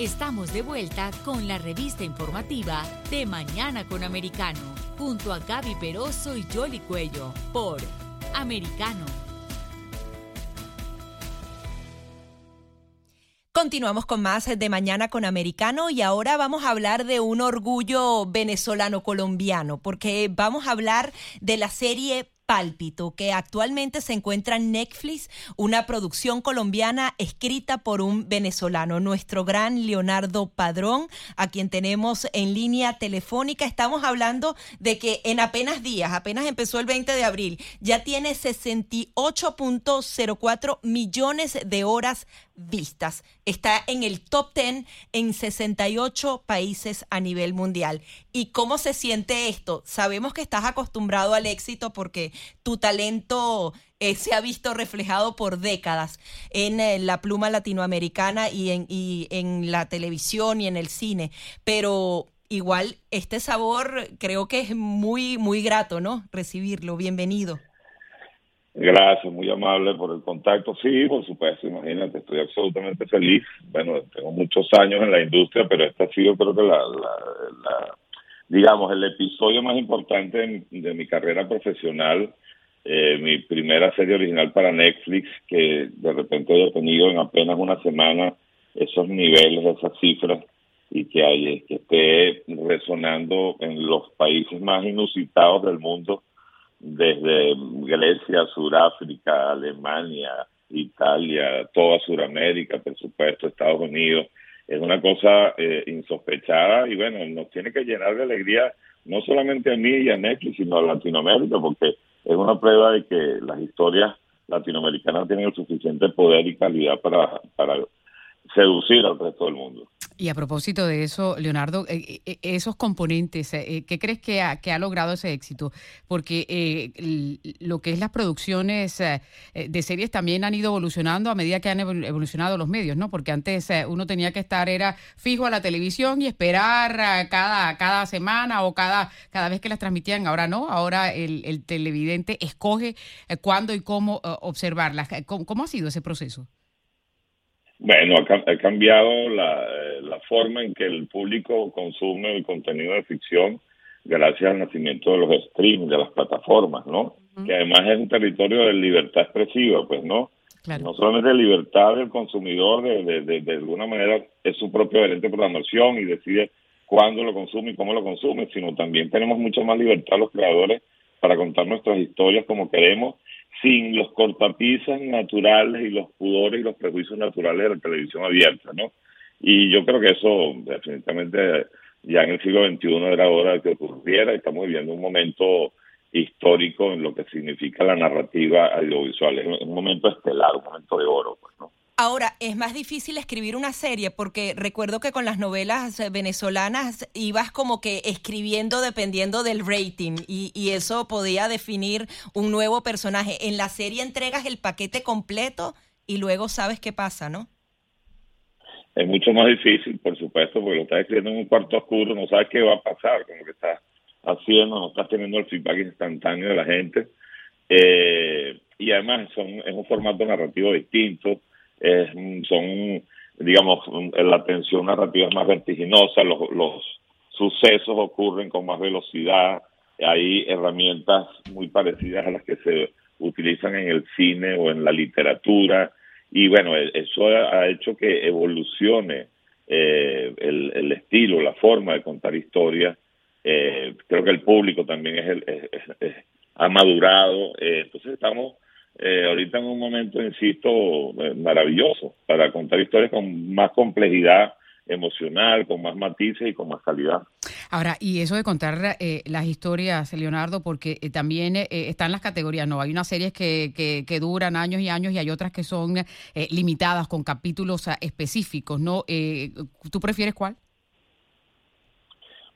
Estamos de vuelta con la revista informativa de Mañana con Americano, junto a Gaby Peroso y Jolly Cuello, por Americano. Continuamos con más de Mañana con Americano y ahora vamos a hablar de un orgullo venezolano-colombiano, porque vamos a hablar de la serie Pálpito, que actualmente se encuentra en Netflix, una producción colombiana escrita por un venezolano, nuestro gran Leonardo Padrón, a quien tenemos en línea telefónica. Estamos hablando de que en apenas días, apenas empezó el 20 de abril, ya tiene 68.04 millones de horas vistas. Está en el top 10 en 68 países a nivel mundial. ¿Y cómo se siente esto? Sabemos que estás acostumbrado al éxito porque tu talento eh, se ha visto reflejado por décadas en eh, la pluma latinoamericana y en, y en la televisión y en el cine. Pero igual este sabor creo que es muy, muy grato, ¿no? Recibirlo. Bienvenido. Gracias, muy amable por el contacto. Sí, por supuesto, imagínate, estoy absolutamente feliz. Bueno, tengo muchos años en la industria, pero este ha sido creo que la, la, digamos, el episodio más importante de, mi carrera profesional. Eh, mi primera serie original para Netflix, que de repente haya tenido en apenas una semana esos niveles, esas cifras, y que, hay, que esté resonando en los países más inusitados del mundo desde Grecia, Sudáfrica, Alemania, Italia, toda Sudamérica, por supuesto, Estados Unidos. Es una cosa eh, insospechada y bueno, nos tiene que llenar de alegría no solamente a mí y a Netflix, sino a Latinoamérica, porque es una prueba de que las historias latinoamericanas tienen el suficiente poder y calidad para, para seducir al resto del mundo. Y a propósito de eso, Leonardo, eh, eh, esos componentes, eh, ¿qué crees que ha, que ha logrado ese éxito? Porque lo que es las producciones de series también han ido evolucionando a medida que han evolucionado los medios, ¿no? Porque antes uno tenía que estar, era fijo a la televisión y esperar cada, cada semana o cada, cada vez que las transmitían. Ahora no, ahora el, televidente escoge cuándo y cómo observarlas. ¿Cómo ha sido ese proceso? Bueno, ha, cambiado la, la, forma en que el público consume el contenido de ficción gracias al nacimiento de los streams, de las plataformas, ¿no? Que además es un territorio de libertad expresiva, pues, ¿no? No solamente libertad del consumidor, de, de, de, alguna manera es su propio gerente de programación y decide cuándo lo consume y cómo lo consume, sino también tenemos mucha más libertad los creadores para contar nuestras historias como queremos sin los cortapisas naturales y los pudores y los prejuicios naturales de la televisión abierta, ¿no? Y yo creo que eso definitivamente ya en el siglo XXI era hora de que ocurriera. Estamos viviendo un momento histórico en lo que significa la narrativa audiovisual. Es un momento estelar, un momento de oro, pues. Ahora, es más difícil escribir una serie porque recuerdo que con las novelas venezolanas ibas como que escribiendo dependiendo del rating y, y, eso podía definir un nuevo personaje. En la serie entregas el paquete completo y luego sabes qué pasa, ¿no? Es mucho más difícil, por supuesto, porque lo estás escribiendo en un cuarto oscuro, no sabes qué va a pasar, como que estás haciendo, no estás teniendo el feedback instantáneo de la gente. Eh, y además son, es un formato narrativo distinto son, digamos, la tensión narrativa es más vertiginosa, los, los sucesos ocurren con más velocidad, hay herramientas muy parecidas a las que se utilizan en el cine o en la literatura, y bueno, e, eso ha hecho que evolucione eh, el, el, estilo, la forma de contar historias. Eh, creo que el público también es, el, ha madurado, eh, entonces estamos eh, ahorita en un momento, insisto, eh, maravilloso para contar historias con más complejidad emocional, con más matices y con más calidad. Ahora, y eso de contar eh, las historias, Leonardo, porque eh, también eh, están las categorías, ¿no? Hay unas series que, que, duran años y años y hay otras que son limitadas con capítulos ah, específicos, ¿no? ¿Tú prefieres cuál?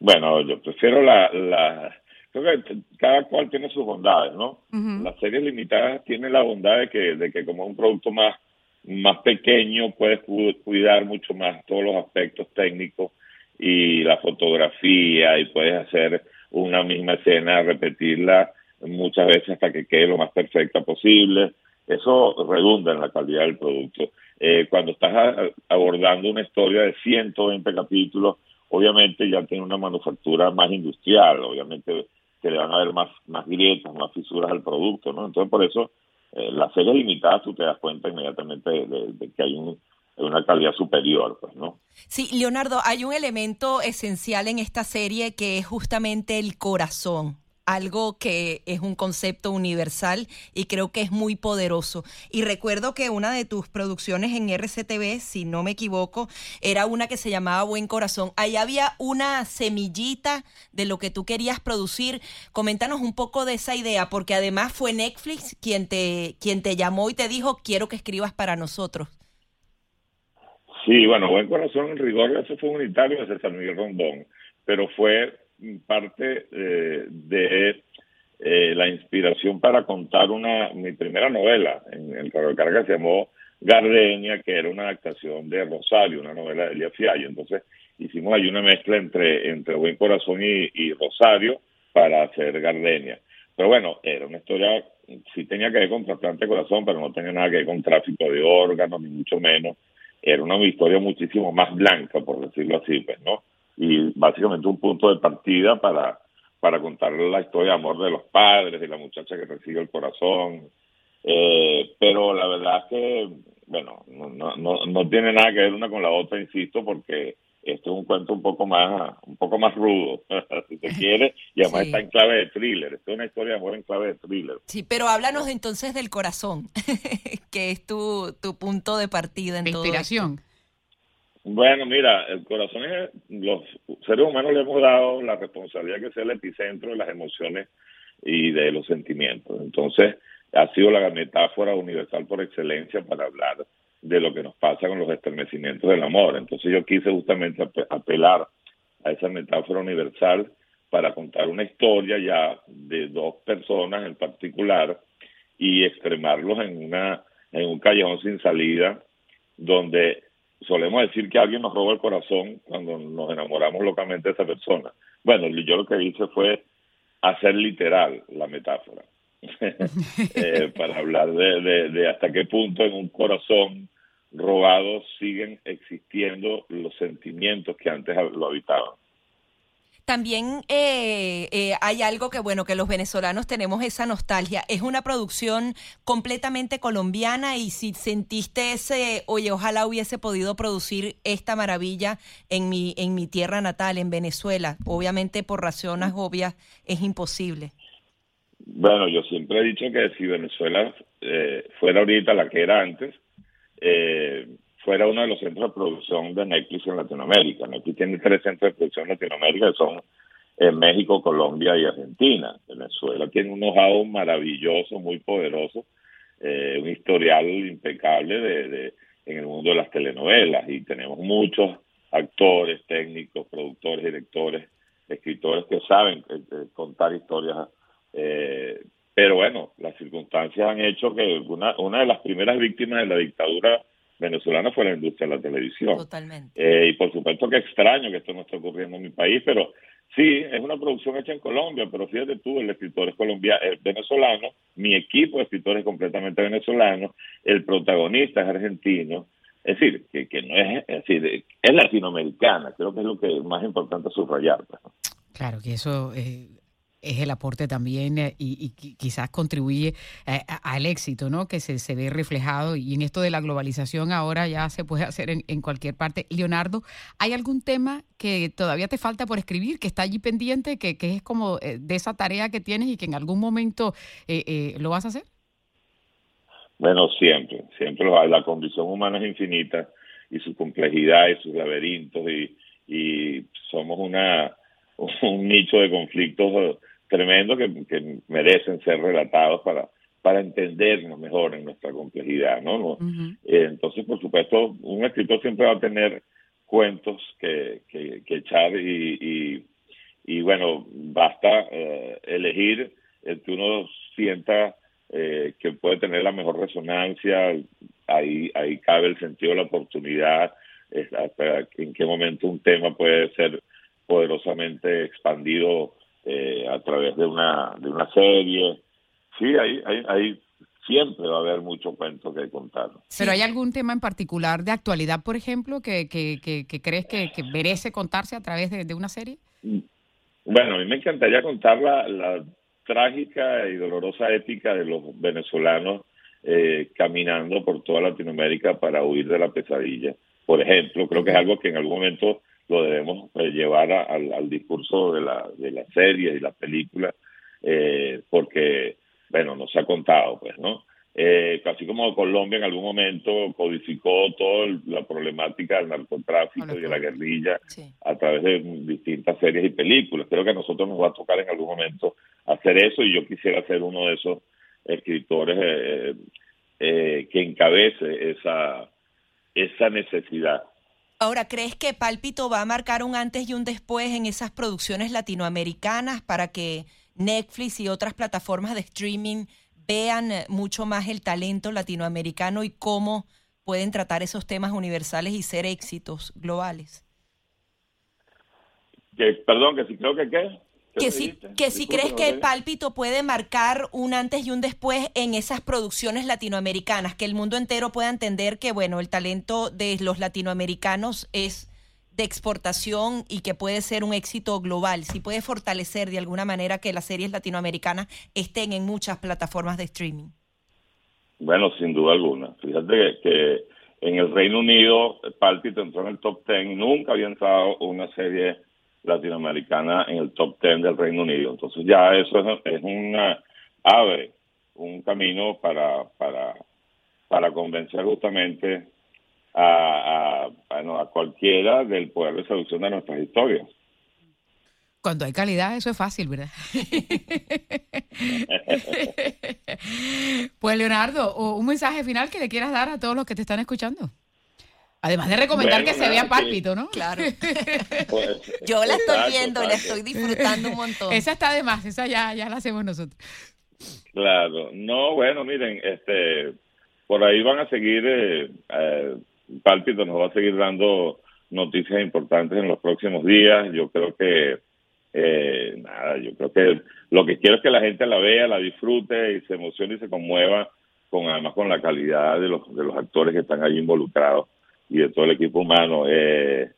Bueno, yo prefiero la, la... Creo que cada cual tiene sus bondades, ¿no? Las series limitadas tienen la bondad de que, de que como es un producto más, más pequeño, puedes cuidar mucho más todos los aspectos técnicos y la fotografía y puedes hacer una misma escena, repetirla muchas veces hasta que quede lo más perfecta posible. Eso redunda en la calidad del producto. Eh, cuando estás abordando una historia de 120 capítulos, obviamente ya tiene una manufactura más industrial, obviamente que le van a haber más, más grietas, más fisuras al producto, ¿no? Entonces por eso eh, las series limitadas tú te das cuenta inmediatamente de que hay un, una calidad superior, pues, ¿no? Sí, Leonardo, hay un elemento esencial en esta serie que es justamente el corazón algo que es un concepto universal y creo que es muy poderoso. Y recuerdo que una de tus producciones en RCTV, si no me equivoco, era una que se llamaba Buen Corazón. Ahí había una semillita de lo que tú querías producir. Coméntanos un poco de esa idea, porque además fue Netflix quien te, quien te llamó y te dijo, quiero que escribas para nosotros. Sí, bueno, Buen Corazón en rigor, eso fue unitario de César Miguel Rondón, pero fue parte eh, de eh, la inspiración para contar una mi primera novela en el Carro de Carga se llamó Gardenia, que era una adaptación de Rosario, una novela de Elia Fiallo. Entonces hicimos ahí una mezcla entre, entre Buen Corazón y, y Rosario para hacer Gardenia. Pero bueno, era una historia, sí tenía que ver con trasplante de corazón, pero no tenía nada que ver con tráfico de órganos, ni mucho menos era una historia muchísimo más blanca, por decirlo así, pues, ¿no? Y básicamente un punto de partida para, para contar la historia de amor de los padres, de la muchacha que recibe el corazón. Eh, pero la verdad es que, bueno, no, no, no tiene nada que ver una con la otra, insisto, porque esto es un cuento un poco más un poco más rudo, si se quiere, y además está en clave de thriller. Esto es una historia de amor en clave de thriller. Sí, pero háblanos entonces del corazón, que es tu, tu punto de partida en todo inspiración. Bueno, mira, el corazón es, los seres humanos le hemos dado la responsabilidad que sea el epicentro de las emociones y de los sentimientos. Entonces, ha sido la metáfora universal por excelencia para hablar de lo que nos pasa con los estremecimientos del amor. Entonces yo quise justamente apelar a esa metáfora universal para contar una historia ya de dos personas en particular y extremarlos en una en un callejón sin salida donde solemos decir que alguien nos roba el corazón cuando nos enamoramos locamente de esa persona. Bueno, yo lo que hice fue hacer literal la metáfora. Eh, para hablar de, de, hasta qué punto en un corazón robados siguen existiendo los sentimientos que antes lo habitaban. También eh, eh, hay algo que, bueno, que los venezolanos tenemos esa nostalgia. Es una producción completamente colombiana y si sentiste ese, oye, ojalá hubiese podido producir esta maravilla en mi, en mi tierra natal, en Venezuela. Obviamente por razones obvias es imposible. Bueno, yo siempre he dicho que si Venezuela eh, fuera ahorita la que era antes, eh, fuera uno de los centros de producción de Netflix en Latinoamérica. Netflix tiene tres centros de producción en Latinoamérica que son en eh, México, Colombia y Argentina. Venezuela tiene un know maravilloso, muy poderoso, eh, un historial impecable de, en el mundo de las telenovelas y tenemos muchos actores, técnicos, productores, directores, escritores que saben eh, contar historias pero bueno, las circunstancias han hecho que una, una de las primeras víctimas de la dictadura venezolana fue la industria de la televisión. Totalmente. Eh, y por supuesto que extraño que esto no esté ocurriendo en mi país, pero sí, es una producción hecha en Colombia, pero fíjate tú, el escritor es colombiano, es venezolano, mi equipo de escritores es completamente venezolano, el protagonista es argentino, es decir, que, que no es, es decir, es latinoamericana, creo que es lo que es más importante subrayar. Pues, claro, que eso... Eh es el aporte también eh, y, quizás contribuye eh, al éxito, ¿no? Que se, se, ve reflejado y en esto de la globalización ahora ya se puede hacer en, cualquier parte. Leonardo, ¿hay algún tema que todavía te falta por escribir, que está allí pendiente, que, que es como eh, de esa tarea que tienes y que en algún momento lo vas a hacer? Bueno, siempre, siempre La condición humana es infinita y su complejidad y sus laberintos y, y somos una un nicho de conflictos tremendos que, merecen ser relatados para para entendernos mejor en nuestra complejidad, ¿no? Eh, entonces, por supuesto, un escritor siempre va a tener cuentos que, que, echar y, y, bueno, basta eh, elegir el que uno sienta eh, que puede tener la mejor resonancia, ahí, ahí cabe el sentido de la oportunidad, hasta en qué momento un tema puede ser poderosamente expandido eh, a través de una, de una serie. Sí, ahí, ahí, siempre va a haber mucho cuento que contar. ¿Pero hay algún tema en particular de actualidad, por ejemplo, que, que, que, crees que, merece contarse a través de, una serie? Bueno, a mí me encantaría contar la, la trágica y dolorosa ética de los venezolanos eh, caminando por toda Latinoamérica para huir de la pesadilla. Por ejemplo, creo que es algo que en algún momento lo debemos eh, llevar al, discurso de la, de la serie y la película, eh, porque, bueno, nos ha contado, pues, ¿no? Eh, así como Colombia en algún momento codificó toda la problemática del narcotráfico y de la guerrilla a través de distintas series y películas. Creo que a nosotros nos va a tocar en algún momento hacer eso y yo quisiera ser uno de esos escritores eh, eh, que encabece esa, esa necesidad. Ahora, ¿crees que Pálpito va a marcar un antes y un después en esas producciones latinoamericanas para que Netflix y otras plataformas de streaming vean eh, mucho más el talento latinoamericano y cómo pueden tratar esos temas universales y ser éxitos globales? Perdón, que si creo que qué que si, que si crees que el pálpito puede marcar un antes y un después en esas producciones latinoamericanas, que el mundo entero pueda entender que, bueno, el talento de los latinoamericanos es de exportación y que puede ser un éxito global, si puede fortalecer de alguna manera que las series latinoamericanas estén en muchas plataformas de streaming. Bueno, sin duda alguna. Fíjate que, en el Reino Unido, Pálpito entró en el top 10 nunca había entrado una serie latinoamericana en el top 10 del Reino Unido. Entonces ya eso es, una abre un camino para para para convencer justamente a, a, cualquiera del poder de seducción de nuestras historias. Cuando hay calidad, eso es fácil, ¿verdad? pues Leonardo, un mensaje final que le quieras dar a todos los que te están escuchando. Además de recomendar que se vea pálpito, ¿no? Claro. Pues, Yo la estoy viendo, la estoy disfrutando un montón. Esa está de más, esa ya, ya la hacemos nosotros. Claro. No, bueno, miren, este, por ahí van a seguir, eh, eh, Pálpito nos va a seguir dando noticias importantes en los próximos días. Yo creo que, eh, nada, yo creo que lo que quiero es que la gente la vea, la disfrute y se emocione y se conmueva con además con la calidad de los, de los actores que están ahí involucrados y de todo el equipo humano. Eh,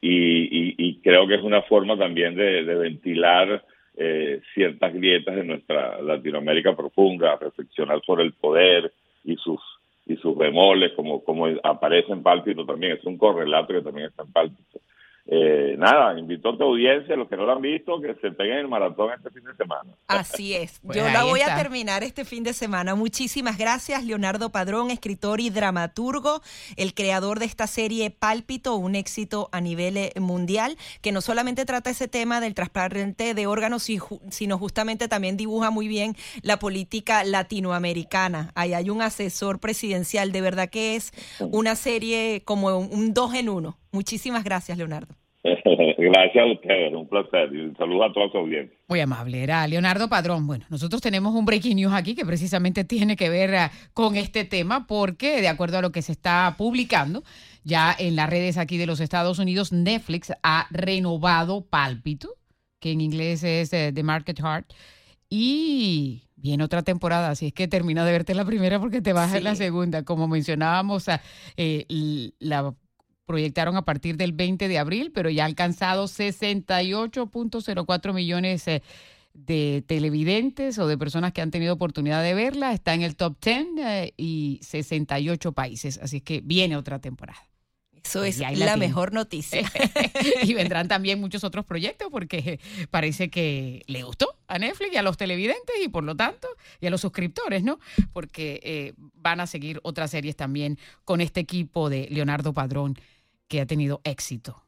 y, creo que es una forma también de, ventilar eh, ciertas grietas de nuestra Latinoamérica profunda, reflexionar sobre el poder y sus y sus bemoles, como, como aparece en Pálpito también, es un correlato que también está en Pálpito. Eh, nada, invito a tu audiencia, los que no lo han visto, que se peguen el maratón este fin de semana. Así es. Pues Yo la voy a terminar este fin de semana. Muchísimas gracias, Leonardo Padrón, escritor y dramaturgo, el creador de esta serie Pálpito, un éxito a nivel eh, mundial, que no solamente trata ese tema del trasplante de órganos, sino justamente también dibuja muy bien la política latinoamericana. Ahí hay un asesor presidencial, de verdad que es una serie como un dos en uno. Muchísimas gracias, Leonardo. Gracias a ustedes, un placer. Y un saludo a toda su audiencia. Muy amable. Era Leonardo Padrón. Bueno, nosotros tenemos un breaking news aquí que precisamente tiene que ver ah, con este tema porque, de acuerdo a lo que se está publicando ya en las redes aquí de los Estados Unidos, Netflix ha renovado Pálpito, que en inglés es eh, The Market Heart, y viene otra temporada, así es que termina de verte la primera porque te vas a la segunda. Como mencionábamos, eh, la proyectaron a partir del 20 de abril, pero ya ha alcanzado 68.04 millones eh, de televidentes o de personas que han tenido oportunidad de verla. Está en el top 10 eh, y 68 países, así que viene otra temporada. Eso pues es la, mejor noticia. y vendrán también muchos otros proyectos porque parece que le gustó a Netflix y a los televidentes y por lo tanto y a los suscriptores, ¿no? Porque eh, van a seguir otras series también con este equipo de Leonardo Padrón que ha tenido éxito